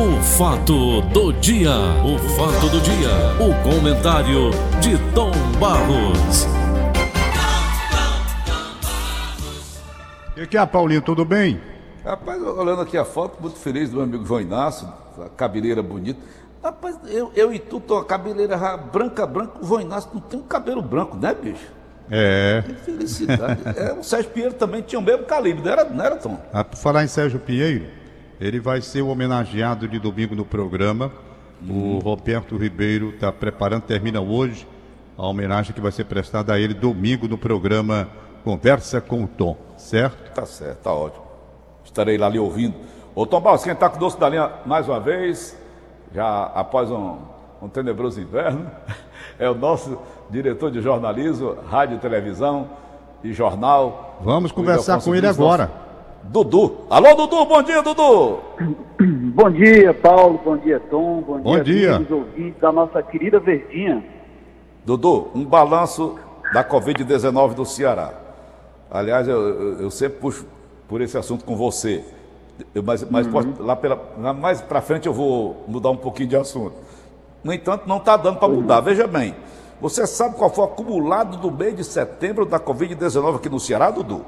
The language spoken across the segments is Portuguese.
O fato do dia, o fato do dia, o comentário de Tom Barros. E aqui é Paulinho, tudo bem? Rapaz, olhando aqui a foto, muito feliz do meu amigo João Inácio, a cabeleira bonita. Rapaz, eu, eu e tu tô a cabeleira branca, branca, o João Inácio não tem um cabelo branco, né, bicho? É. Que felicidade. é, o Sérgio Pinheiro também tinha o mesmo calibre, não era, não era Tom? Ah, por falar em Sérgio Pinheiro, ele vai ser o homenageado de domingo no programa. O Roberto Ribeiro está preparando, termina hoje a homenagem que vai ser prestada a ele domingo no programa Conversa com o Tom, certo? Tá certo, tá ótimo. Estarei lá lhe ouvindo. Ô Tom Barros, quem está conosco da linha mais uma vez, já após um, um tenebroso inverno, é o nosso diretor de jornalismo, rádio, televisão e jornal. Vamos conversar com ele agora. Dudu. Alô, Dudu, bom dia, Dudu. Bom dia, Paulo, bom dia, Tom, bom, Bom dia. dia, ouvintes da nossa querida Verdinha. Dudu, um balanço da Covid-19 do Ceará. Aliás, eu, eu, eu sempre puxo por esse assunto com você. Eu, mas mas Uhum. posso- lá, pela, lá mais para frente eu vou mudar um pouquinho de assunto. No entanto, não está dando para mudar. Veja bem, você sabe qual foi o acumulado do mês de setembro da Covid-19 aqui no Ceará, Dudu?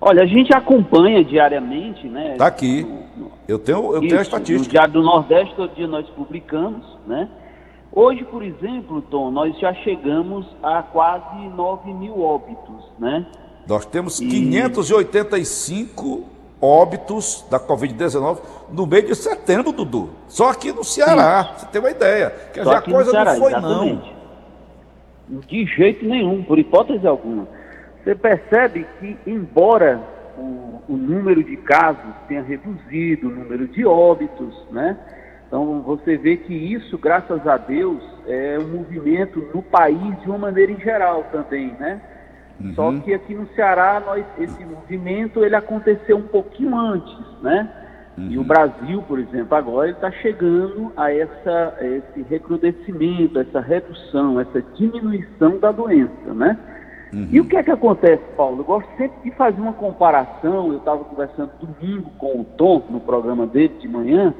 Olha, a gente acompanha diariamente, né? Tá aqui. no- no- Eu tenho, eu tenho a Isso, No estatística. Diário do Nordeste, todo dia nós publicamos, né? Hoje, por exemplo, Tom, nós já chegamos a quase 9 mil óbitos, né? Nós temos E- 585 óbitos da Covid-19 no mês de setembro, Dudu. Só aqui no Ceará, você tem uma ideia. Quer Só dizer, a coisa Ceará, não foi, exatamente. De jeito nenhum, por hipótese alguma. Você percebe que, embora o, o número de casos tenha reduzido, o número de óbitos, né? Então você vê que isso, graças a Deus, é um movimento no país de uma maneira em geral também, né? Só que aqui no Ceará, nós, esse movimento ele aconteceu um pouquinho antes, né? E o Brasil, por exemplo, agora está chegando a essa, a esse recrudescimento, essa redução, essa diminuição da doença, né? E o que é que acontece, Paulo? Eu gosto sempre de fazer uma comparação. Eu estava conversando domingo com o Tom, no programa dele de manhã,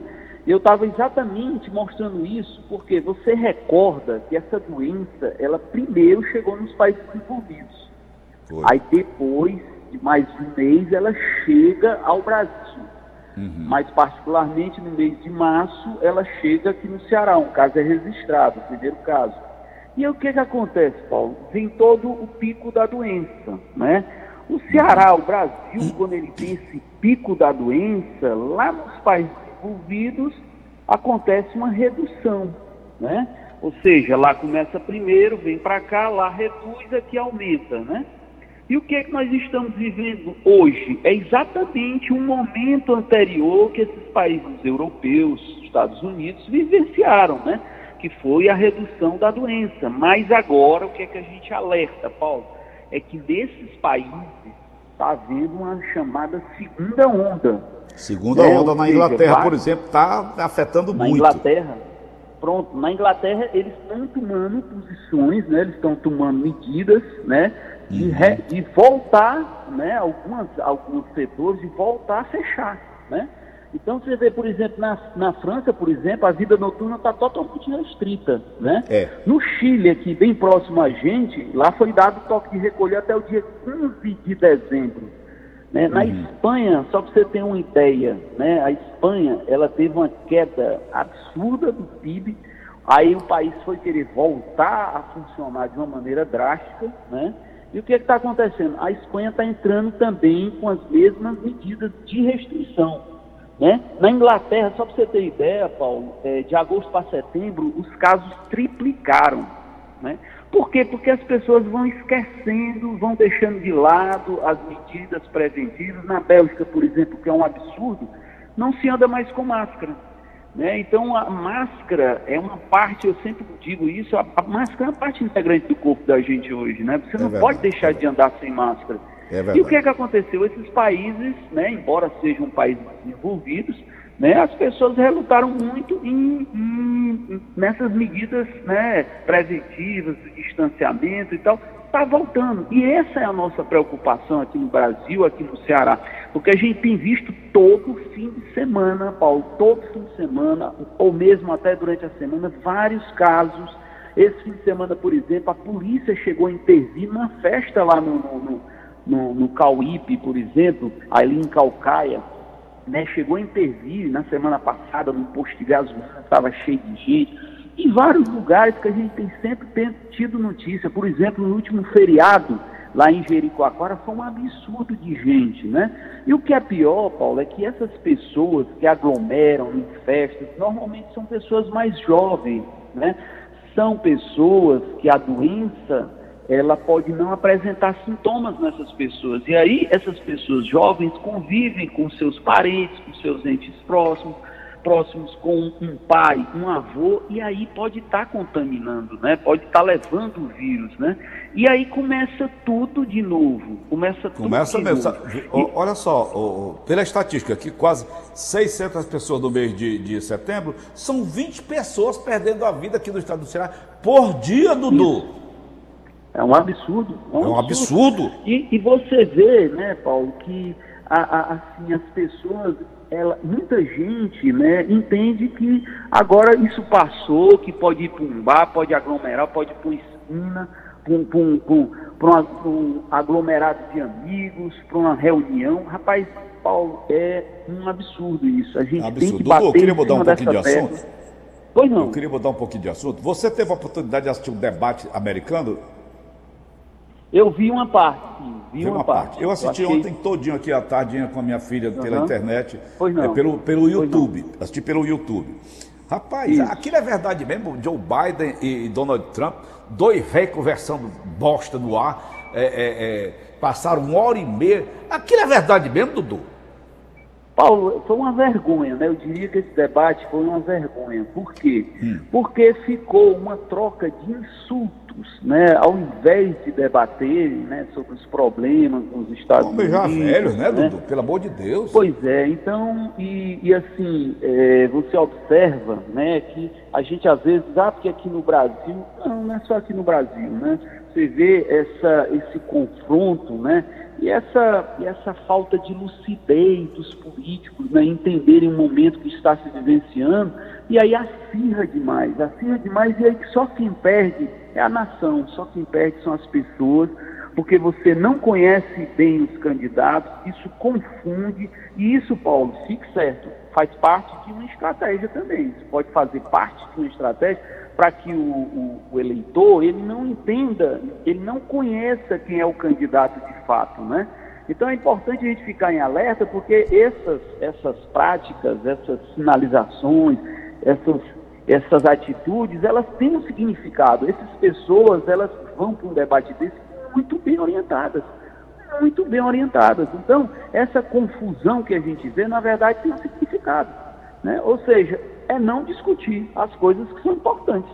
e eu estava exatamente mostrando isso, porque você recorda que essa doença, ela primeiro chegou nos países desenvolvidos. Foi. Aí depois de mais de um mês ela chega ao Brasil. Mais particularmente no mês de março ela chega aqui no Ceará. Um caso é registrado, o primeiro caso. E o que que acontece, Paulo? Vem todo o pico da doença, né? O Ceará, o Brasil, quando ele tem esse pico da doença, lá nos países desenvolvidos, acontece uma redução, né? Ou seja, lá começa primeiro, vem para cá, lá reduz, aqui aumenta, né? E o que é que nós estamos vivendo hoje? É exatamente um momento anterior que esses países europeus, Estados Unidos, vivenciaram, né? Que foi a redução da doença. Mas agora, o que é que a gente alerta, Paulo? É que nesses países está havendo uma chamada segunda onda. Segunda É, onda na seja, Inglaterra, vai- por exemplo, está afetando na muito. Inglaterra, pronto, na Inglaterra eles estão tomando posições, né? Eles estão tomando medidas, né? De, Uhum. re- de voltar, né? Algumas, alguns setores de voltar a fechar, né? Então você vê, por exemplo, na, na França, por exemplo, a vida noturna está totalmente restrita, né? É. No Chile, aqui bem próximo a gente, lá foi dado toque de recolher até o dia 15 de dezembro. né? Na Espanha, só para você ter uma ideia, né? a Espanha ela teve uma queda absurda do PIB, aí o país foi querer voltar a funcionar de uma maneira drástica, né? E o que está acontecendo? A Espanha está entrando também com as mesmas medidas de restrição. Né? Na Inglaterra, só para você ter ideia, Paulo, é, de agosto para setembro, os casos triplicaram. Né? Por quê? Porque as pessoas vão esquecendo, vão deixando de lado as medidas preventivas. Na Bélgica, por exemplo, que é um absurdo, não se anda mais com máscara. Né? Então, a máscara é uma parte, eu sempre digo isso, a, a máscara é uma parte integrante do corpo da gente hoje. Né? Você não verdade, pode deixar de andar sem máscara. É e o que é que aconteceu? Esses países, né, embora sejam países desenvolvidos, né, as pessoas relutaram muito em- em- nessas medidas né, preventivas, de distanciamento e tal, está voltando. E essa é a nossa preocupação aqui no Brasil, aqui no Ceará, porque a gente tem visto todo fim de semana, Paulo, todo fim de semana, ou mesmo até durante a semana, vários casos. Esse fim de semana, por exemplo, a polícia chegou a intervir numa festa lá no, no, no, no Cauípe, por exemplo, ali em Calcaia, né, chegou a intervir na semana passada no posto de gasolina, estava cheio de gente em vários lugares que a gente tem sempre tido notícia. Por exemplo, no último feriado, lá em Jericoacoara, foi um absurdo de gente, né? E o que é pior, Paulo, é que essas pessoas que aglomeram em festas, normalmente são pessoas mais jovens, né? São pessoas que a doença, ela pode não apresentar sintomas nessas pessoas. E aí, essas pessoas jovens convivem com seus parentes, com seus entes próximos, próximos com um pai, um avô, e aí pode estar tá contaminando, né? Pode estar tá levando o vírus, né? E aí começa tudo de novo. Começa tudo começa de mesmo. novo. Olha só, pela estatística aqui, quase 600 pessoas no mês de, de setembro, são 20 pessoas perdendo a vida aqui no estado do Ceará por dia, Dudu. Isso. É um absurdo. É um, é um absurdo. absurdo. E, e, você vê, né, Paulo, que a, a, assim, as pessoas ela, muita gente né, entende que agora isso passou, que pode ir para um bar, pode aglomerar, pode ir para uma esquina, para um, aglomerado de amigos, para uma reunião. Rapaz, Paulo, é um absurdo isso. A gente absurdo. tem que bater Dudu, eu queria mudar um pouquinho de assunto. Pois não. Eu queria mudar um pouquinho de assunto. Você teve a oportunidade de assistir um debate americano eu vi uma parte, sim. Vi uma, uma parte. parte. Eu assisti eu achei... ontem todinho aqui à tardinha com a minha filha uhum. pela internet. Pois não. É, pelo, pelo YouTube. Assisti pelo YouTube. Rapaz, Isso. aquilo é verdade mesmo? Joe Biden e Donald Trump, dois velhos conversando bosta no ar, é, é, é, passaram uma hora e meia. Aquilo é verdade mesmo, Dudu? Paulo, foi uma vergonha, né? Eu diria que esse debate foi uma vergonha. Por quê? Hum. Porque ficou uma troca de insultos né, ao invés de debaterem né, sobre os problemas nos Estados Vamos Unidos. já velhos, né, né, Dudu? Pelo amor de Deus. Pois é, então, e, e assim, é, você observa né, que a gente às vezes, ah, porque aqui no Brasil, não, não é só aqui no Brasil, né? Você vê essa, esse confronto, né? E essa, e essa falta de lucidez dos políticos, né, entenderem o momento que está se vivenciando, e aí acirra demais, acirra demais, e aí só quem perde é a nação, só quem perde são as pessoas, porque você não conhece bem os candidatos, isso confunde, e isso, Paulo, fique certo, faz parte de uma estratégia também, isso pode fazer parte de uma estratégia para que o, o, o, eleitor ele não entenda, ele não conheça quem é o candidato de fato, né? Então é importante a gente ficar em alerta porque essas, essas práticas, essas sinalizações, essas, essas atitudes, elas têm um significado. Essas pessoas, elas vão para um debate desse muito bem orientadas, muito bem orientadas. Então, essa confusão que a gente vê, na verdade, tem um significado. Né? Ou seja, é não discutir as coisas que são importantes.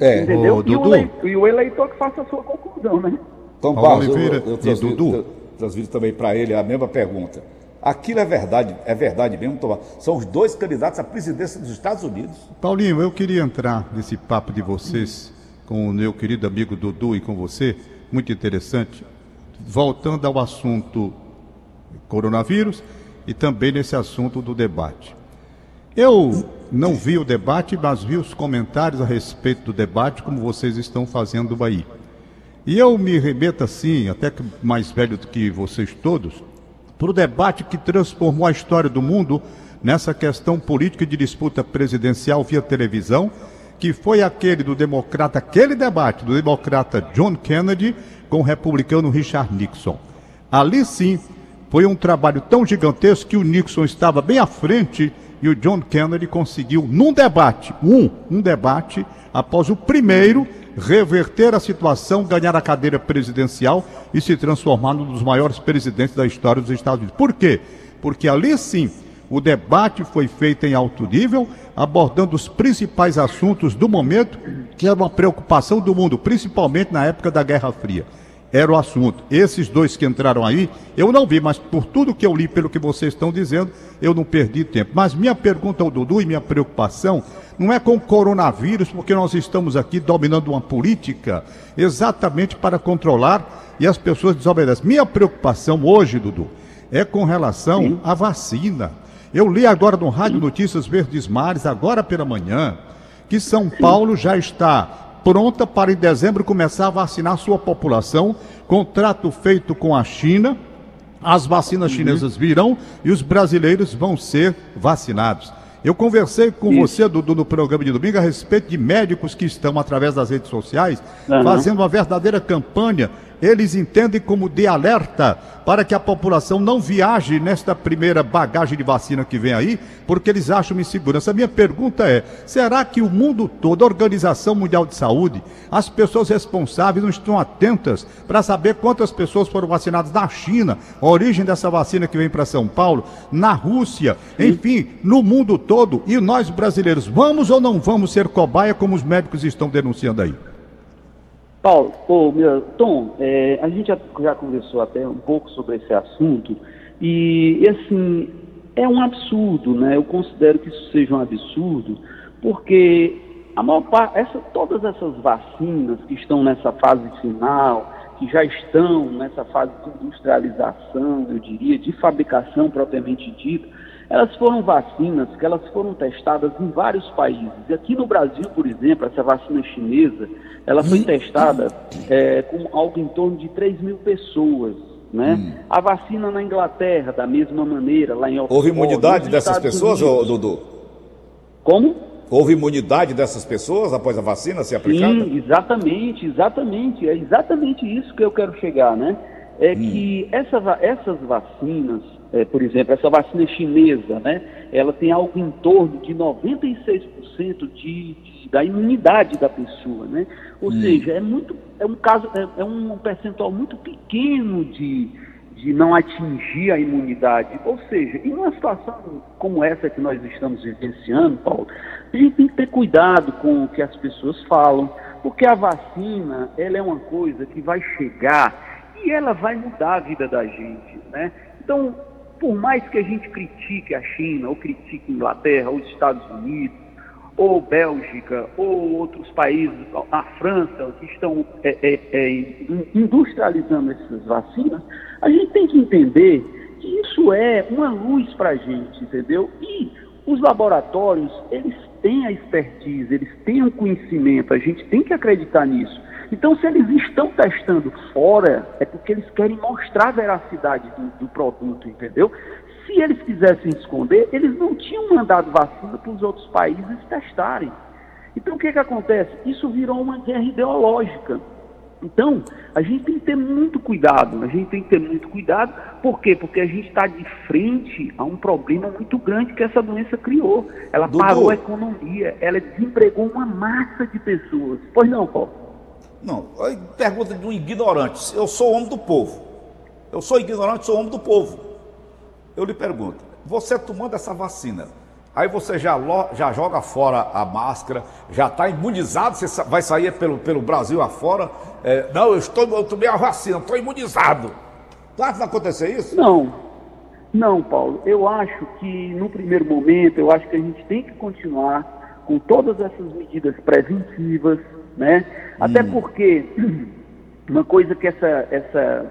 É, entendeu? O, e, o eleitor, e, o eleitor, que faça a sua conclusão, né? Tom Barros, Oliveira eu, eu transfiro, Dudu. transfiro também para ele a mesma pergunta. Aquilo é verdade, é verdade mesmo, Tom São os dois candidatos à presidência dos Estados Unidos. Paulinho, eu queria entrar nesse papo de vocês com o meu querido amigo Dudu e com você, muito interessante. Voltando ao assunto coronavírus e também nesse assunto do debate. Eu não vi o debate, mas vi os comentários a respeito do debate, como vocês estão fazendo aí. E eu me remeto assim, até mais velho do que vocês todos, para o debate que transformou a história do mundo nessa questão política de disputa presidencial via televisão, que foi aquele do democrata, aquele debate do democrata John Kennedy com o republicano Richard Nixon. Ali sim, foi um trabalho tão gigantesco que o Nixon estava bem à frente e o John Kennedy conseguiu, num debate, um, um debate, após o primeiro, reverter a situação, ganhar a cadeira presidencial e se transformar num dos maiores presidentes da história dos Estados Unidos. Por quê? Porque ali sim o debate foi feito em alto nível, abordando os principais assuntos do momento, que era uma preocupação do mundo, principalmente na época da Guerra Fria. Era o assunto. Esses dois que entraram aí, eu não vi, mas por tudo que eu li, pelo que vocês estão dizendo, eu não perdi tempo. Mas minha pergunta ao Dudu e minha preocupação não é com o coronavírus, porque nós estamos aqui dominando uma política exatamente para controlar e as pessoas desobedecem. Minha preocupação hoje, Dudu, é com relação Sim. à vacina. Eu li agora no Rádio Notícias Verdes Mares, agora pela manhã, que São Paulo já está pronta para em dezembro começar a vacinar sua população. Contrato feito com a China. As vacinas uhum. chinesas virão e os brasileiros vão ser vacinados. Eu conversei com Isso. você, Dudu, no programa de domingo, a respeito de médicos que estão, através das redes sociais, uhum. fazendo uma verdadeira campanha eles entendem como de alerta para que a população não viaje nesta primeira bagagem de vacina que vem aí, porque eles acham insegurança. Minha pergunta é: será que o mundo todo, a Organização Mundial de Saúde, as pessoas responsáveis não estão atentas para saber quantas pessoas foram vacinadas na China, a origem dessa vacina que vem para São Paulo, na Rússia, enfim, no mundo todo, e nós brasileiros, vamos ou não vamos ser cobaia como os médicos estão denunciando aí? Paulo, oh, meu, Tom, é, a gente já, já, conversou até um pouco sobre esse assunto e, e, assim, é um absurdo, né? Eu considero que isso seja um absurdo, porque a maior parte, essa, todas essas vacinas que estão nessa fase final, que já estão nessa fase de industrialização, eu diria, de fabricação propriamente dita, elas foram vacinas que elas foram testadas em vários países. E aqui no Brasil, por exemplo, essa vacina chinesa, ela foi testada é, com algo em torno de 3 mil pessoas. Né? Hum. A vacina na Inglaterra, da mesma maneira, lá em Oxford, Houve imunidade dessas Estados pessoas, Unidos. Dudu? Como? Houve imunidade dessas pessoas após a vacina ser aplicada? Sim, exatamente, exatamente. É exatamente isso que eu quero chegar, né? É hum. que essa, essas vacinas, é, por exemplo, essa vacina chinesa, né, ela tem algo em torno de 96% de, de, da imunidade da pessoa, né? Ou hum. seja, é muito, é um caso, é, é, um percentual muito pequeno de, de não atingir a imunidade. Ou seja, em uma situação como essa que nós estamos vivenciando, Paulo, a gente tem que ter cuidado com o que as pessoas falam, porque a vacina, ela é uma coisa que vai chegar e ela vai mudar a vida da gente, né? Então, por mais que a gente critique a China, ou critique a Inglaterra, ou os Estados Unidos, ou Bélgica, ou outros países, a França, que estão é, é, é, industrializando essas vacinas, a gente tem que entender que isso é uma luz para a gente, entendeu? E os laboratórios, eles têm a expertise, eles têm o conhecimento, a gente tem que acreditar nisso. Então, se eles estão testando fora, é porque eles querem mostrar a veracidade do, do produto, entendeu? Se eles quisessem esconder, eles não tinham mandado vacina para os outros países testarem. Então, o que, que acontece? Isso virou uma guerra ideológica. Então, a gente tem que ter muito cuidado, a gente tem que ter muito cuidado, por quê? Porque a gente está de frente a um problema muito grande que essa doença criou. Ela Dudu. parou a economia, ela desempregou uma massa de pessoas. Pois não, Paulo? Não, pergunta de um ignorante. Eu sou homem do povo. Eu sou ignorante, sou homem do povo. Eu lhe pergunto, você tomando essa vacina, aí você já, já joga fora a máscara, já está imunizado, você vai sair pelo, pelo Brasil afora. É, não, eu, estou, eu tomei a vacina, estou imunizado. Tu acha que vai acontecer isso? Não, não, Paulo. Eu acho que no primeiro momento, eu acho que a gente tem que continuar com todas essas medidas preventivas, né? Até hum. porque uma coisa que essa, essa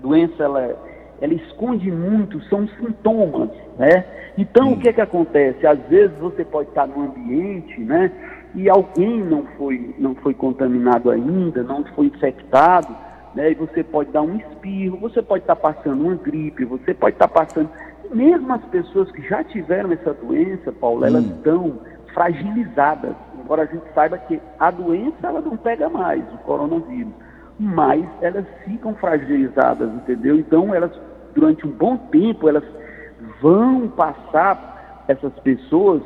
doença ela, ela esconde muito são sintomas, né? Então hum. o que é que acontece? Às vezes você pode estar num ambiente, né? E alguém não foi, não foi contaminado ainda, não foi infectado, né? E você pode dar um espirro, você pode estar passando uma gripe, você pode estar passando. Mesmo as pessoas que já tiveram essa doença, Paulo, elas estão fragilizadas. Embora a gente saiba que a doença ela não pega mais, o coronavírus, mas elas ficam fragilizadas, entendeu? Então elas, durante um bom tempo, elas vão passar essas pessoas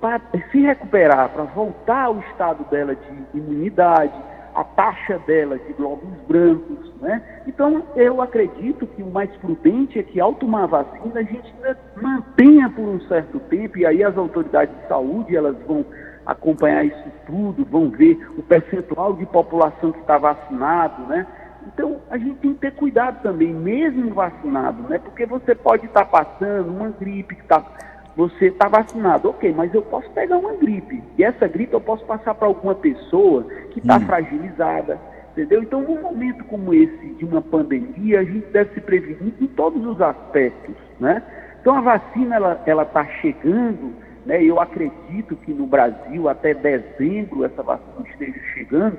para se recuperar, para voltar ao estado dela de imunidade, a taxa dela de glóbulos brancos, né? Então, eu acredito que o mais prudente é que ao tomar a vacina a gente mantenha por um certo tempo, e aí as autoridades de saúde, elas vão acompanhar isso tudo, vão ver o percentual de população que está vacinado, né? Então, a gente tem que ter cuidado também, mesmo vacinado, né? Porque você pode estar tá passando uma gripe que está você está vacinado, ok, mas eu posso pegar uma gripe. E essa gripe eu posso passar para alguma pessoa que está hum. fragilizada, entendeu? Então, num momento como esse de uma pandemia, a gente deve se prevenir em todos os aspectos, né? Então, a vacina, ela está chegando, né? Eu acredito que no Brasil, até dezembro, essa vacina esteja chegando,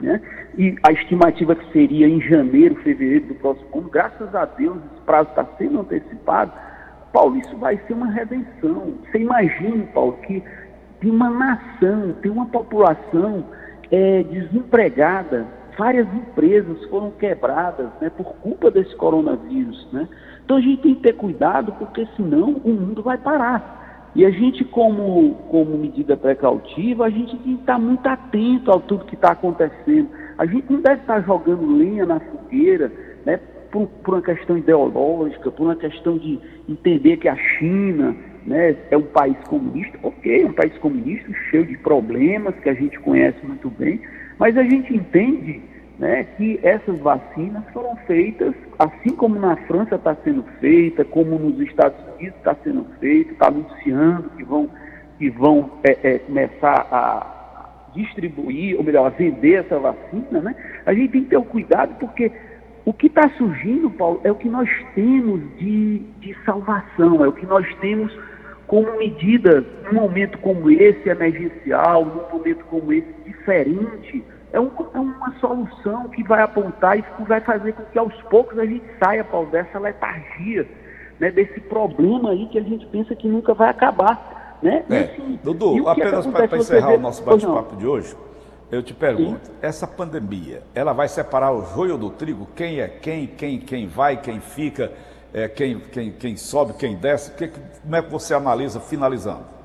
né? E a estimativa que seria em janeiro, fevereiro do próximo ano, graças a Deus, esse prazo está sendo antecipado, Paulo, isso vai ser uma redenção. Você imagina, Paulo, que tem uma nação, tem uma população é, desempregada, várias empresas foram quebradas né, por culpa desse coronavírus. Né? Então a gente tem que ter cuidado, porque senão o mundo vai parar. E a gente, como, como medida precautiva, a gente tem que estar muito atento a tudo que está acontecendo. A gente não deve estar jogando lenha na fogueira, né? por, por uma questão ideológica, por uma questão de entender que a China né, é um país comunista, ok, é um país comunista cheio de problemas que a gente conhece muito bem, mas a gente entende né, que essas vacinas foram feitas, assim como na França está sendo feita, como nos Estados Unidos está sendo feita, está anunciando que vão, que vão é, é, começar a distribuir, ou melhor, a vender essa vacina, né? A gente tem que ter o cuidado porque o que está surgindo, Paulo, é o que nós temos de, de salvação, é o que nós temos como medida, num momento como esse, emergencial, num momento como esse, diferente. É, um, é uma solução que vai apontar e que vai fazer com que aos poucos a gente saia, Paulo, dessa letargia, né, desse problema aí que a gente pensa que nunca vai acabar. Né? É. Assim, Dudu, apenas para encerrar o nosso bate-papo de hoje, eu te pergunto, Sim. essa pandemia, ela vai separar o joio do trigo? Quem é quem, quem, quem vai, quem fica, é, quem, quem, quem sobe, quem desce? Que, como é que você analisa, finalizando?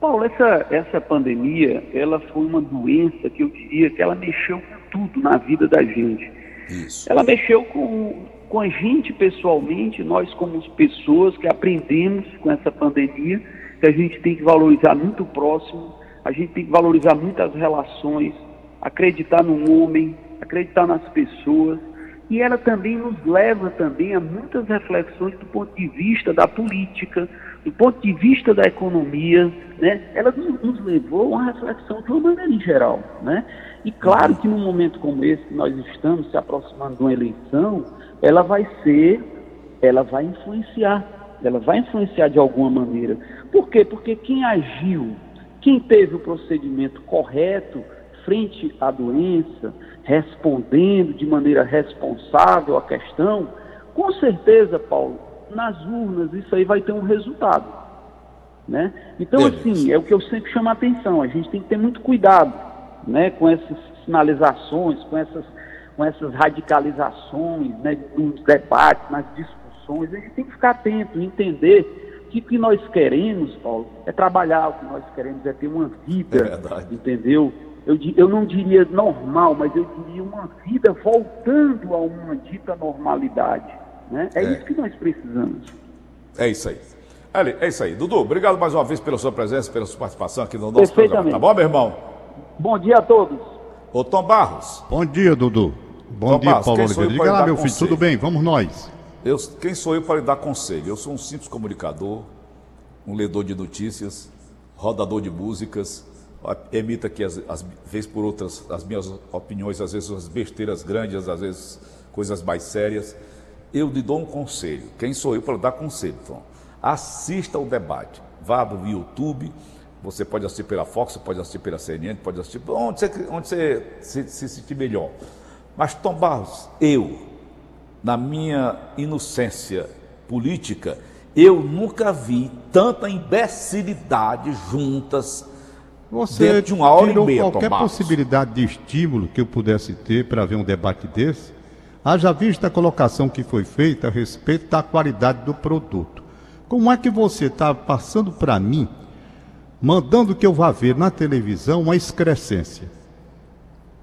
Paulo, essa, essa pandemia, ela foi uma doença que eu diria que ela mexeu com tudo na vida da gente. Isso. Ela mexeu com, com a gente pessoalmente, nós como pessoas que aprendemos com essa pandemia, que a gente tem que valorizar muito o próximo, a gente tem que valorizar muitas relações, acreditar no homem, acreditar nas pessoas. E ela também nos leva também a muitas reflexões do ponto de vista da política, do ponto de vista da economia, né? Ela nos levou a uma reflexão de uma maneira geral, né? E claro que num momento como esse que nós estamos se aproximando de uma eleição, ela vai ser, ela vai influenciar, ela vai influenciar de alguma maneira. Por quê? Porque quem agiu quem teve o procedimento correto frente à doença, respondendo de maneira responsável à questão, com certeza, Paulo, nas urnas isso aí vai ter um resultado. Né? Então, assim, é o que eu sempre chamo a atenção, a gente tem que ter muito cuidado né, com essas sinalizações, com essas, com essas radicalizações né, nos debates, nas discussões, a gente tem que ficar atento, entender que o que nós queremos, Paulo, é trabalhar, o que nós queremos é ter uma vida, é entendeu? Eu, eu não diria normal, mas eu diria uma vida voltando a uma dita normalidade. Né? É, é. isso que nós precisamos. É isso aí. Ali, é isso aí. Dudu, obrigado mais uma vez pela sua presença, pela sua participação aqui no nosso programa. Tá bom, meu irmão? Bom dia a todos. Ô Tom Barros. Bom dia, Dudu. Bom Tom dia, Barros, Paulo Oliveira. Diga lá, meu filho, tudo bem? Vamos nós. Eu, quem sou eu para lhe dar conselho? Eu sou um simples comunicador, um ledor de notícias, rodador de músicas, emito aqui, às, às vezes por outras, as minhas opiniões, às vezes as besteiras grandes, às vezes coisas mais sérias. Eu lhe dou um conselho. Quem sou eu para dar conselho, Tom? Assista o debate. Vá no YouTube, você pode assistir pela Fox, pode assistir pela CNN, pode assistir onde você, onde você se, se sentir melhor. Mas, Tom Barros, eu, na minha inocência política, eu nunca vi tanta imbecilidade juntas Você dentro de uma hora e meia. qualquer possibilidade de estímulo que eu pudesse ter para ver um debate desse, haja vista a colocação que foi feita a respeito da qualidade do produto. Como é que você está passando para mim, mandando que eu vá ver na televisão uma excrescência?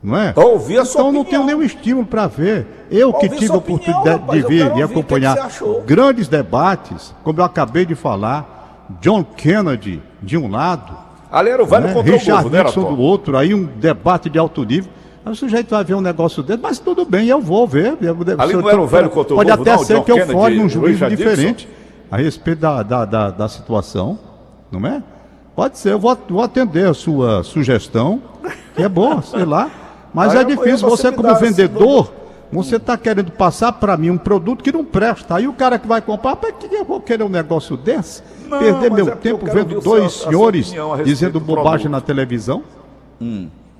não é? Ouvi a sua então não tenho nenhum estímulo para ver. Eu que tive a oportunidade opinião, de ver e acompanhar grandes debates, como eu acabei de falar, John Kennedy de um lado, Ali era o velho né? Richard Nixon do outro, aí um debate de alto nível. Aí o sujeito vai ver um negócio dele, mas tudo bem, eu vou ver. Eu, Ali não era o velho o Pode até não, ser que eu fale num juízo diferente a respeito da, da, da, da situação, não é? Pode ser, eu vou, vou atender a sua sugestão, que é boa, sei lá. Mas Aí é difícil, você você como vendedor, você está querendo passar para mim um produto que não presta. Aí o cara que vai comprar, para que eu vou querer um negócio desse? Não, Perder meu é tempo vendo dois senhores dizendo do bobagem produto. na televisão.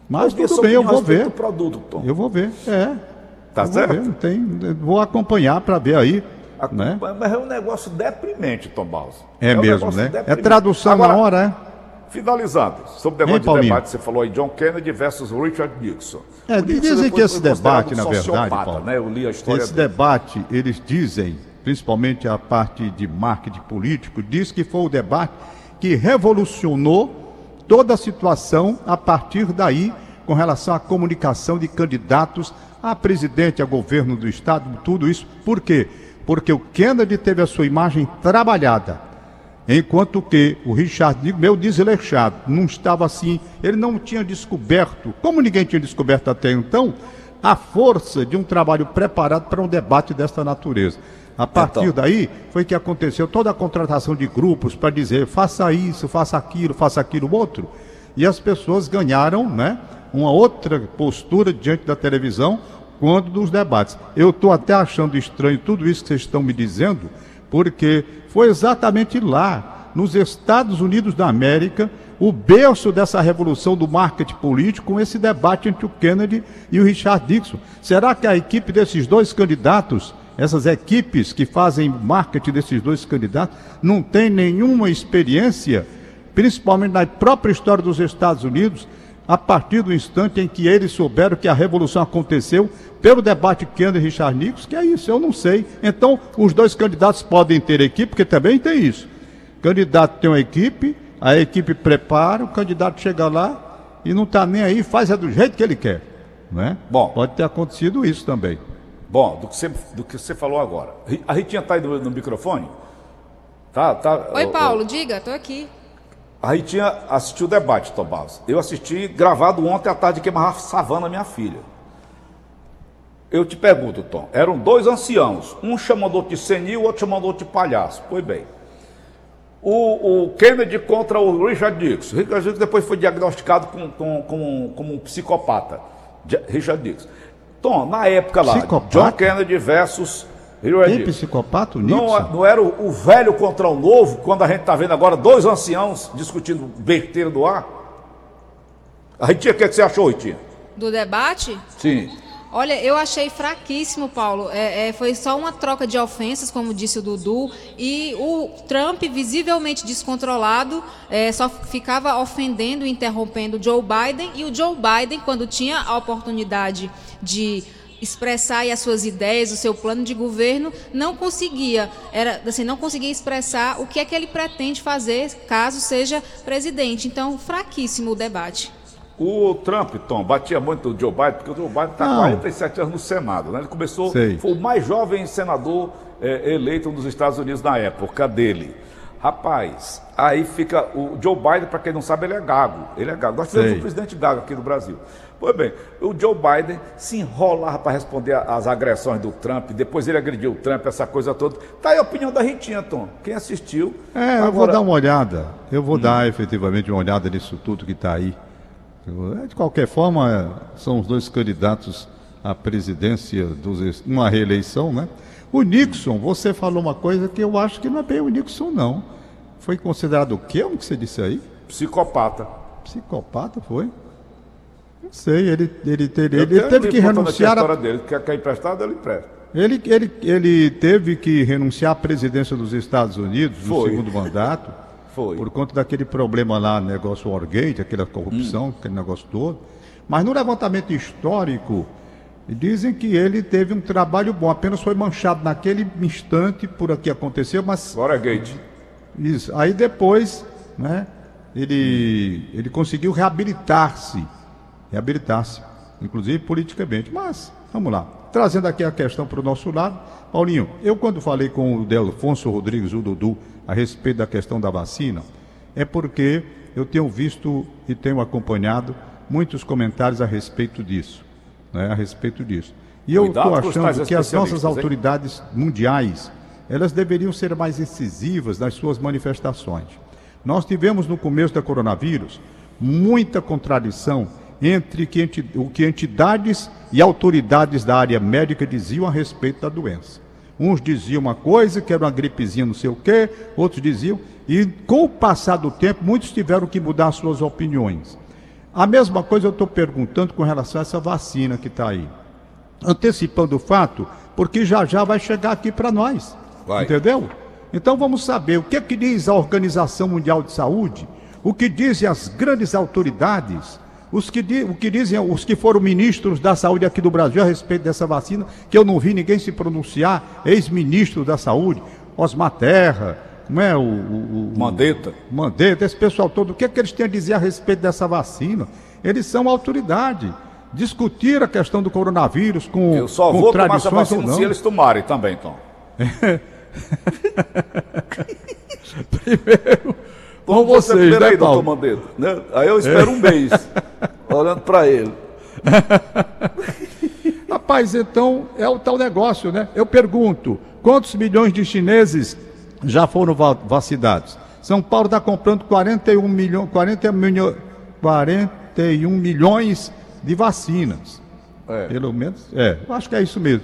Mas tudo bem, eu vou ver. produto, Tom. Eu vou ver, é. Tá Eu vou certo? ver, não tem, vou acompanhar para ver aí, né? Mas é um negócio deprimente, Tom Baus. É, um mesmo, né? É deprimente. tradução Agora, na hora, é? Finalizado, sobre o Hein, negócio de debate, você falou aí John Kennedy versus Richard Nixon. É, dizem que esse debate, na verdade, Paulo, né? Eu li a história Esse dele. debate, eles dizem, principalmente a parte de marketing político, diz que foi o debate que revolucionou toda a situação a partir daí com relação à comunicação de candidatos a presidente, a governo do estado, tudo isso. Por quê? Porque o Kennedy teve a sua imagem trabalhada. Enquanto que o Richard meu desleixado, não estava assim, ele não tinha descoberto, como ninguém tinha descoberto até então, a força de um trabalho preparado para um debate desta natureza. A partir Então. daí foi que aconteceu toda a contratação de grupos para dizer faça isso, faça aquilo, faça aquilo outro. E as pessoas ganharam né, uma outra postura diante da televisão quando dos debates. Eu estou até achando estranho tudo isso que vocês estão me dizendo, porque foi exatamente lá, nos Estados Unidos da América, o berço dessa revolução do marketing político com esse debate entre o Kennedy e o Richard Nixon. Será que a equipe desses dois candidatos, essas equipes que fazem marketing desses dois candidatos, não tem nenhuma experiência, principalmente na própria história dos Estados Unidos, a partir do instante em que eles souberam que a revolução aconteceu pelo debate Kennedy e Richard Nixon, que é isso, eu não sei. Então, os dois candidatos podem ter equipe, porque também tem isso. O candidato tem uma equipe, a equipe prepara, o candidato chega lá e não está nem aí, faz é do jeito que ele quer. Não é? Bom. Pode ter acontecido isso também. Bom, do que você, do que você falou agora. A Ritinha tá aí no, no microfone? Tá, tá. Oi, Paulo, diga, tô aqui. A Ritinha assistiu o debate, Tomás. Eu assisti gravado ontem à tarde que amarrava savana minha filha. Eu te pergunto, Tom, eram dois anciãos, um chamando de senil, o outro chamando de palhaço. Pois bem. O, o Kennedy contra o Richard Nixon. Richard Nixon depois foi diagnosticado com, com, com, como um psicopata. Richard Nixon. Tom, na época lá, Psicopata? John Kennedy versus Richard Tem Nixon. psicopata, o Não, Nixon? não era o, o velho contra o novo, quando a gente está vendo agora dois anciãos discutindo besteira do ar? A Ritinha, o que, é que você achou, Ritinha? Do debate? Sim. Olha, eu achei fraquíssimo, Paulo. É, é, foi só uma troca de ofensas, como disse o Dudu, e o Trump, visivelmente descontrolado, é, só ficava ofendendo e interrompendo o Joe Biden, e o Joe Biden, quando tinha a oportunidade de expressar as suas ideias, o seu plano de governo, não conseguia, era assim, não conseguia expressar o que é que ele pretende fazer caso seja presidente. Então, fraquíssimo o debate. O Trump, Tom, batia muito o Joe Biden, porque o Joe Biden está Não. 47 anos no Senado. Né? Ele começou, Sei. foi o mais jovem senador eh, eleito nos Estados Unidos na época dele. Rapaz, aí fica. O Joe Biden, para quem não sabe, ele é gago. Ele é gago. Nós tivemos um presidente gago aqui no Brasil. Pois bem, o Joe Biden se enrolava para responder às agressões do Trump, depois ele agrediu o Trump, essa coisa toda. Tá aí a opinião da Ritinha, Tom. Quem assistiu. É, eu vou Agora- dar uma olhada. Eu vou dar efetivamente uma olhada nisso tudo que está aí. Eu- De qualquer forma, são os dois candidatos à presidência, dos, uma reeleição, né? O Nixon, você falou uma coisa que eu acho que não é bem o Nixon, não. Foi considerado o quê? O que você disse aí? Psicopata. Psicopata, foi? Não sei, ele, ele, ele um teve que renunciar a a história dele. Quer, quer emprestado, ele empresta. Ele, ele, ele teve que renunciar à presidência dos Estados Unidos no segundo mandato. Foi. Por conta daquele problema lá, negócio Wargate, aquela corrupção, aquele negócio todo. Mas no levantamento histórico, dizem que ele teve um trabalho bom, apenas foi manchado naquele instante por aqui aconteceu, mas Agora é gate. isso. Aí depois, né, ele, ele conseguiu reabilitar-se. Reabilitar-se, inclusive politicamente. Mas, vamos lá. Trazendo aqui a questão para o nosso lado. Paulinho, eu quando falei com o Delfonso Rodrigues, o Dudu, a respeito da questão da vacina, é porque eu tenho visto e tenho acompanhado muitos comentários a respeito disso. né, a respeito disso. E eu estou achando que as nossas hein? autoridades mundiais, elas deveriam ser mais incisivas nas suas manifestações. Nós tivemos no começo da coronavírus muita contradição entre que enti- o que entidades e autoridades da área médica diziam a respeito da doença. Uns diziam uma coisa, que era uma gripezinha não sei o quê, outros diziam, e com o passar do tempo, muitos tiveram que mudar suas opiniões. A mesma coisa eu estou perguntando com relação a essa vacina que está aí. Antecipando o fato, porque já já vai chegar aqui para nós. Vai. Entendeu? Então vamos saber o que, é que diz a Organização Mundial de Saúde, o que dizem as grandes autoridades, os que, o que dizem os que foram ministros da saúde aqui do Brasil a respeito dessa vacina, que eu não vi ninguém se pronunciar, ex-ministro da saúde, Osmar Terra, não é o- o- o Mandetta. Mandetta, esse pessoal todo, o que, é que eles têm a dizer a respeito dessa vacina? Eles são autoridade. Discutir a questão do coronavírus com Eu só vou tomar essa vacina se eles tomarem também, então. Com Você vocês, primeiro né, aí, doutor? Mandetta. né? Aí eu espero um mês, olhando para ele. Rapaz, então é o tal negócio, né? Eu pergunto, quantos milhões de chineses já foram va- vacinados? São Paulo está comprando 41 milhões, 40 milhões, 41 milhões de vacinas. É. Pelo menos, é, acho que é isso mesmo.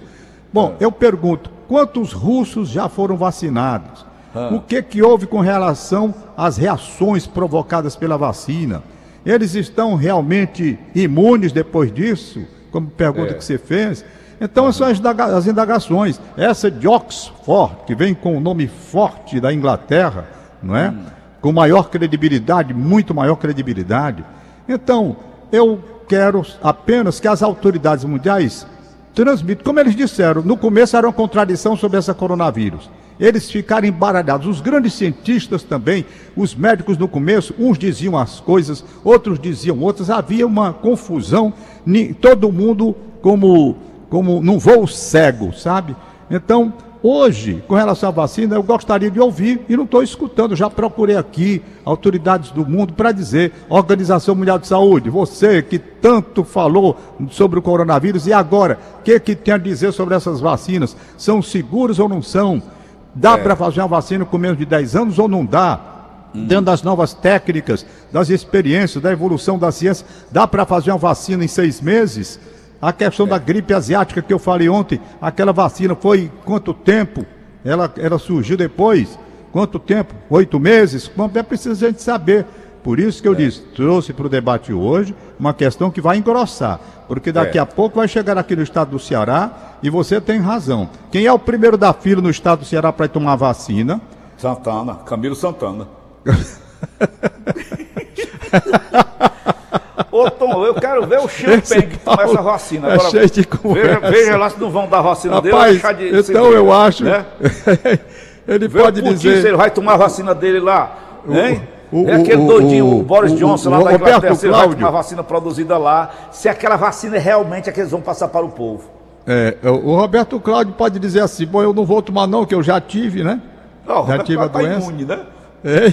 Bom, eu pergunto, quantos russos já foram vacinados? O que que houve com relação às reações provocadas pela vacina? Eles estão realmente imunes depois disso? Como pergunta É. que você fez. Então, são as, as indagações. Essa de Oxford, que vem com o nome forte da Inglaterra, não é? Com maior credibilidade, muito maior credibilidade. Então, eu quero apenas que as autoridades mundiais transmitam, como eles disseram, no começo era uma contradição sobre essa coronavírus. Eles ficaram embaralhados. Os grandes cientistas também, os médicos no começo, uns diziam as coisas, outros diziam outras. Havia uma confusão, todo mundo como, como num voo cego, sabe? Então, hoje, com relação à vacina, eu gostaria de ouvir e não estou escutando. Já procurei aqui autoridades do mundo para dizer, Organização Mundial de Saúde, você que tanto falou sobre o coronavírus, e agora, o que, que tem a dizer sobre essas vacinas? São seguras ou não são? Dá para fazer uma vacina com menos de 10 anos ou não dá? Dentro das novas técnicas, das experiências, da evolução da ciência, dá para fazer uma vacina em seis meses? A questão da gripe asiática que eu falei ontem, aquela vacina foi quanto tempo? Ela, ela surgiu depois? Quanto tempo? Oito meses? Quanto é preciso a gente saber. Por isso que eu disse, trouxe para o debate hoje uma questão que vai engrossar. Porque daqui É. a pouco vai chegar aqui no estado do Ceará e você tem razão. Quem é o primeiro da fila no estado do Ceará para tomar vacina? Santana, Camilo Santana. Ô Tom, eu quero ver o Champagne que toma essa vacina. é Agora, cheio de veja, conversa. veja lá se não vão dar vacina dele. Rapaz, deixar de então eu acho. Né? Ele Vê pode o Putin, dizer. se ele vai tomar a vacina dele lá. Hein? O- é aquele o- doidinho, o, o- Boris o- Johnson o lá da Roberto Inglaterra, se vai Cláudio. tomar a vacina produzida lá, se aquela vacina é realmente a que eles vão passar para o povo. É, o Roberto Cláudio pode dizer assim: bom, eu não vou tomar, não, que eu já tive, né? Não, Já tive a tá doença. imune, né? É.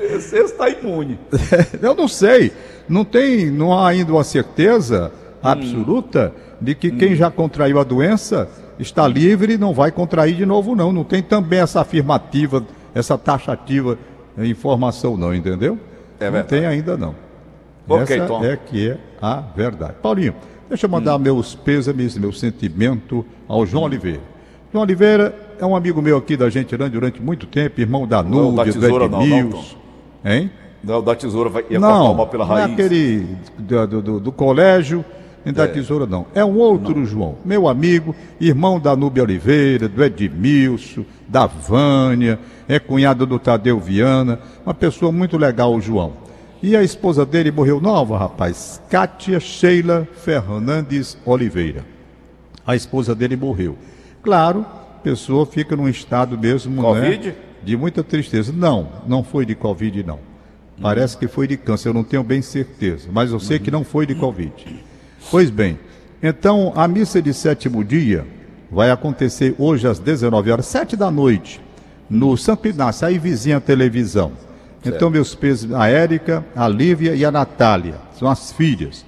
Esse está imune. Eu não sei. Não tem, não há ainda uma certeza absoluta de que quem já contraiu a doença está livre e não vai contrair de novo, não. Não tem também essa afirmativa, essa taxativa informação, não, entendeu? É não tem ainda, não. Ok, essa Tom. é que é a verdade. Paulinho, deixa eu mandar meus pêsames, meu sentimento ao João Oliveira. João Oliveira é um amigo meu aqui da gente durante muito tempo, irmão da Não, da Núbia, do tesoura não, não. Hein? Não, da tesoura vai, ia Não, pela não é raiz. aquele do, do- do- do colégio e da É. tesoura, não. É um outro João, meu amigo, irmão da Núbia Oliveira, do Edmilson, da Vânia, é cunhado do Tadeu Viana, uma pessoa muito legal, o João. E a esposa dele morreu nova, rapaz, Kátia Sheila Fernandes Oliveira. A esposa dele morreu. Claro, a pessoa fica num estado mesmo, Covid? né? De muita tristeza. Não, não foi de Covid, não. Parece que foi de câncer, eu não tenho bem certeza, mas eu sei que não foi de Covid. Pois bem, então a missa de sétimo dia vai acontecer hoje às 19 horas, 7 da noite, no Santo Inácio, aí vizinha a televisão. Então, meus pesos, a Érica, a Lívia e a Natália, são as filhas.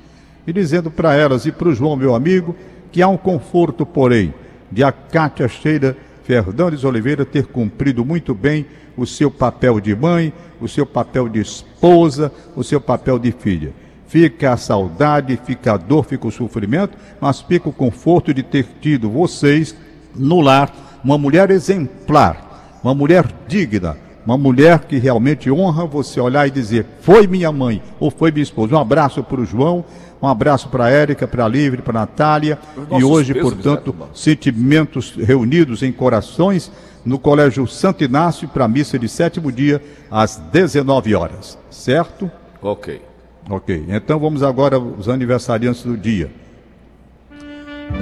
e dizendo para elas e para o João, meu amigo, que há um conforto, porém, de a Cátia Sheila Fernandes Oliveira ter cumprido muito bem o seu papel de mãe, o seu papel de esposa, o seu papel de filha. Fica a saudade, fica a dor, fica o sofrimento, mas fica o conforto de ter tido vocês no lar uma mulher exemplar, uma mulher digna, uma mulher que realmente honra você olhar e dizer: foi minha mãe ou foi minha esposa. Um abraço para o João, um abraço para a Érica, para a Livre, para a Natália. E hoje, pesos, portanto, né? sentimentos reunidos em corações no Colégio Santo Inácio para a missa de sétimo dia, às 19 horas. Certo? Ok. Ok. Então vamos agora os aniversariantes do dia.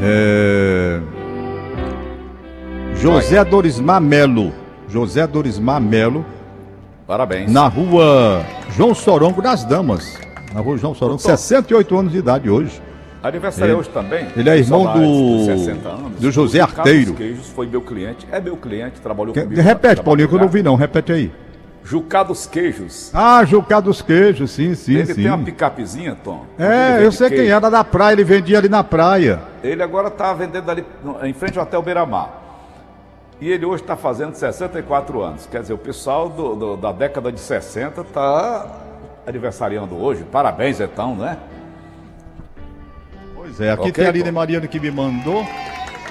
É... José Dorismar Melo. José Dorismar Melo. Parabéns. Na rua João Sorongo das Damas. Na rua João Sorongo, Doutor. 68 anos de idade hoje. Aniversário hoje também. Ele é irmão do, anos, do José Arteiro. Queijos foi meu cliente, é meu cliente, trabalhou comigo. Repete, Paulinho, que eu não vi não, repete aí. Jucá dos Queijos. Ah, Jucá dos Queijos, sim, sim, ele sim. Ele tem uma picapezinha, Tom. É, eu sei queijo. quem era da praia, ele vendia ali na praia. Ele agora está vendendo ali em frente ao Hotel Beira-Mar. E ele hoje está fazendo 64 anos. Quer dizer, o pessoal do, do, da década de 60 está aniversariando hoje. Parabéns, então, né? Pois é, aqui okay, tem a Aline Mariana que me mandou.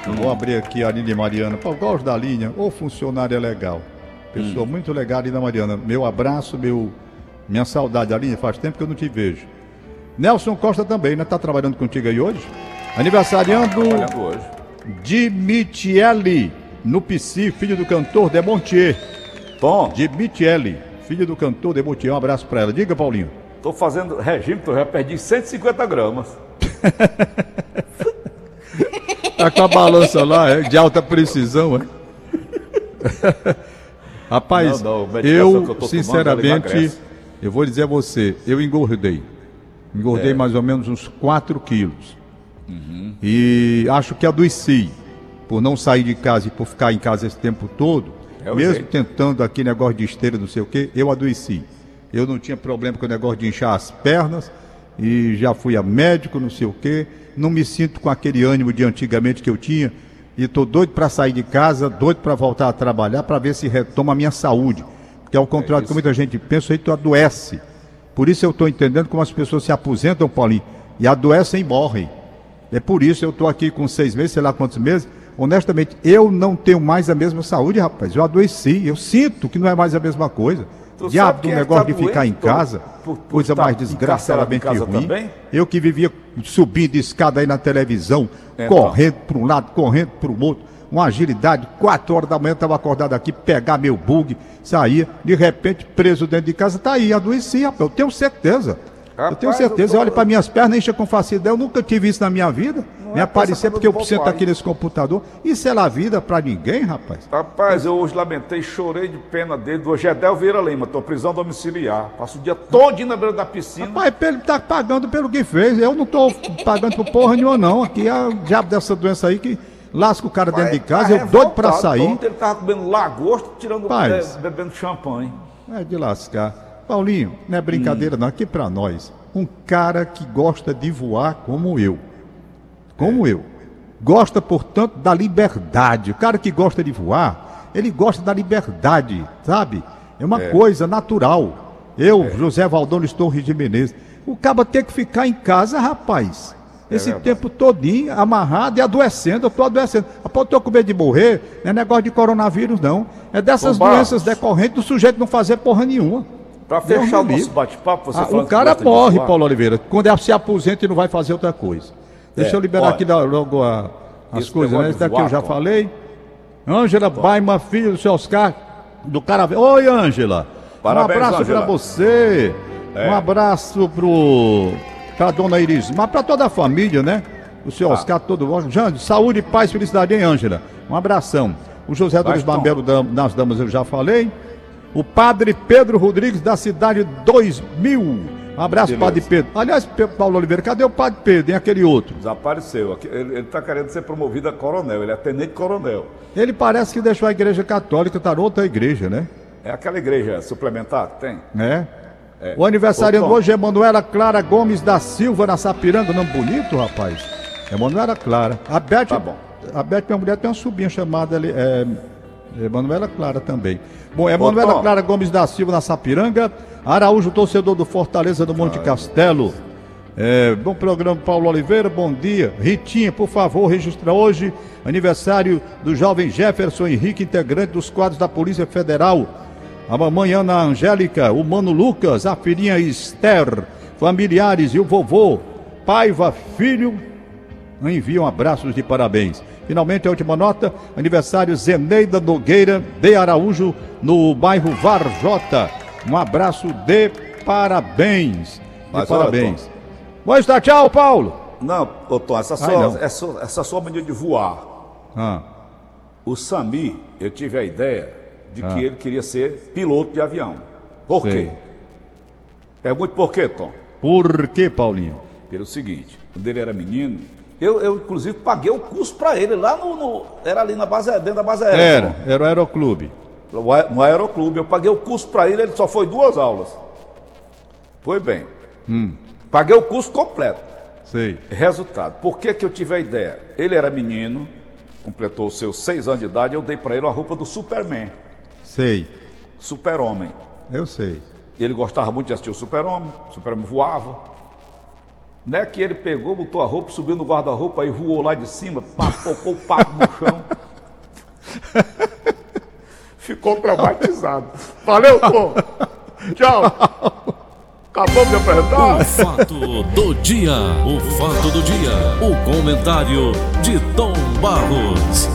Hum. Vou abrir aqui a Aline Mariana. Pô, gosto da linha. Ô, funcionária legal. Pessoa hum. muito legal, Aline Mariana. Meu abraço, meu, minha saudade, Aline. Faz tempo que eu não te vejo. Nelson Costa também, né? Tá trabalhando contigo aí hoje? Aniversariando. Tá hoje. Dimitielli no PC, filho do cantor Demontier. Tom. De Michele, filho do cantor Demontier. Um abraço para ela. Diga, Paulinho. Tô fazendo regime, tô já perdi 150 gramas. tá com a balança lá, é, de alta precisão, é? Rapaz, não, não, eu, eu sinceramente, eu vou dizer a você, eu engordei. Engordei é. mais ou menos uns 4 quilos. Uhum. E acho que adoeci por não sair de casa e por ficar em casa esse tempo todo, é mesmo jeito. tentando aqui negócio de esteira, não sei o quê, eu adoeci. Eu não tinha problema com o negócio de inchar as pernas e já fui a médico, não sei o quê. Não me sinto com aquele ânimo de antigamente que eu tinha e estou doido para sair de casa, doido para voltar a trabalhar para ver se retoma a minha saúde. Porque ao contrário é do que muita gente pensa, aí tu adoece. Por isso eu estou entendendo como as pessoas se aposentam, Paulinho, e adoecem e morrem. É por isso eu estou aqui com seis meses, sei lá quantos meses, honestamente, eu não tenho mais a mesma saúde, rapaz. Eu adoeci, eu sinto que não é mais a mesma coisa. Tu Diabo do é negócio tá de ficar em casa, por, por coisa mais desgraçadamente ruim. Também? Eu que vivia subindo escada aí na televisão, então. correndo para um lado, correndo para o outro, uma agilidade, quatro horas da manhã estava acordado aqui, pegar meu bug, saía, de repente preso dentro de casa, tá aí, adoeci, rapaz, eu tenho certeza. Rapaz, eu tenho certeza, eu tô... para minhas pernas, enche com facilidade, eu nunca tive isso na minha vida. Não me é aparecer porque eu estar aqui nesse computador. Isso é lá vida para ninguém, rapaz. Rapaz, eu hoje lamentei, chorei de pena dele, do Gedel Vieira Lima, tô prisão domiciliar. Passo o dia todo na beira da piscina. Rapaz, ele tá pagando pelo que fez. Eu não tô pagando por porra nenhuma, não. Aqui é o diabo dessa doença aí que lasca o cara dentro de casa, tá eu doido para sair. Ontem ele tava comendo lagosta, tirando Paz, bebendo champanhe. É de lascar. Paulinho, não é brincadeira hum. não, aqui para nós. Um cara que gosta de voar como eu como eu, gosta, portanto, da liberdade. O cara que gosta de voar, ele gosta da liberdade, sabe? É uma é. coisa natural. Eu, é. José Valdônio Torres de Menezes, o cara tem que ficar em casa, rapaz. É Esse tempo todinho, amarrado e adoecendo, eu estou adoecendo. Rapaz, eu estou com medo de morrer, não é negócio de coronavírus, não. É dessas doenças decorrentes do sujeito não fazer porra nenhuma. Para fechar o nosso bate-papo, você ah, O cara morre, Paulo Oliveira, quando é se aposenta e não vai fazer outra coisa. Deixa é, eu liberar olha, aqui da, logo a, as coisas, né? Esse daqui eu já falei. Ângela Baima, filho do seu Oscar, do cara. Oi, Ângela. Um abraço para você. É. Um abraço pro pra dona Iris, mas para toda a família, né? O seu tá. Oscar, todo mundo. Saúde, paz, felicidade, hein, Ângela? Um abração. O José Dos Bambelo das Damas eu já falei. O padre Pedro Rodrigues da cidade 2000. Um abraço, Beleza. Padre Pedro. Aliás, Paulo Oliveira, cadê o Padre Pedro? E aquele outro? Desapareceu. Ele está querendo ser promovido a coronel, ele é tenente coronel. Ele parece que deixou a igreja católica, está outra igreja, né? É aquela igreja suplementar que tem? É. É. O aniversário hoje é Manuela Clara Gomes da Silva na Sapiranga, nome bonito, rapaz. É Manuela Clara. A Beth, tá bom. a Beth, minha mulher, tem uma sobrinha chamada ali, é, é Manuela Clara também. Bom, é Manuela Clara Gomes da Silva na Sapiranga. Araújo, torcedor do Fortaleza do Monte Castelo. É, bom programa, Paulo Oliveira, bom dia. Ritinha, por favor, registra hoje aniversário do jovem Jefferson Henrique, integrante dos quadros da Polícia Federal. A mamãe Ana Angélica, o mano Lucas, a filhinha Esther, familiares e o vovô, Paiva, filho, enviam abraços de parabéns. Finalmente, a última nota: aniversário Zeneida Nogueira de Araújo, no bairro Varjota. Um abraço de parabéns. De Mas, parabéns. Bom, está tchau, Paulo. Não, ô Tom, essa sua, essa, essa sua mania de voar. Ah. O Sami, eu tive a ideia de ah. que ele queria ser piloto de avião. Por Sei. quê? É muito por quê, Tom? Por quê, Paulinho? Pelo seguinte, quando ele era menino, eu, eu inclusive paguei o curso para ele lá no, no, Era ali na base, dentro da base aérea. Era, era o aeroclube. No aeroclube. Eu paguei o curso para ele, ele só foi duas aulas. Foi bem. Hum. Paguei o curso completo. Sei. Resultado. Por que, que eu tive a ideia? Ele era menino, completou os seus seis anos de idade, eu dei para ele a roupa do Superman. Sei. Super-Homem. Eu sei. Ele gostava muito de assistir o Super-Homem, o Super-Homem voava. Não é que ele pegou, botou a roupa, subiu no guarda-roupa e voou lá de cima, papocou o papo no chão. Ficou traumatizado. Valeu, pô! Tchau! Acabou de apresentar? O fato do dia. O fato do dia. O comentário de Tom Barros.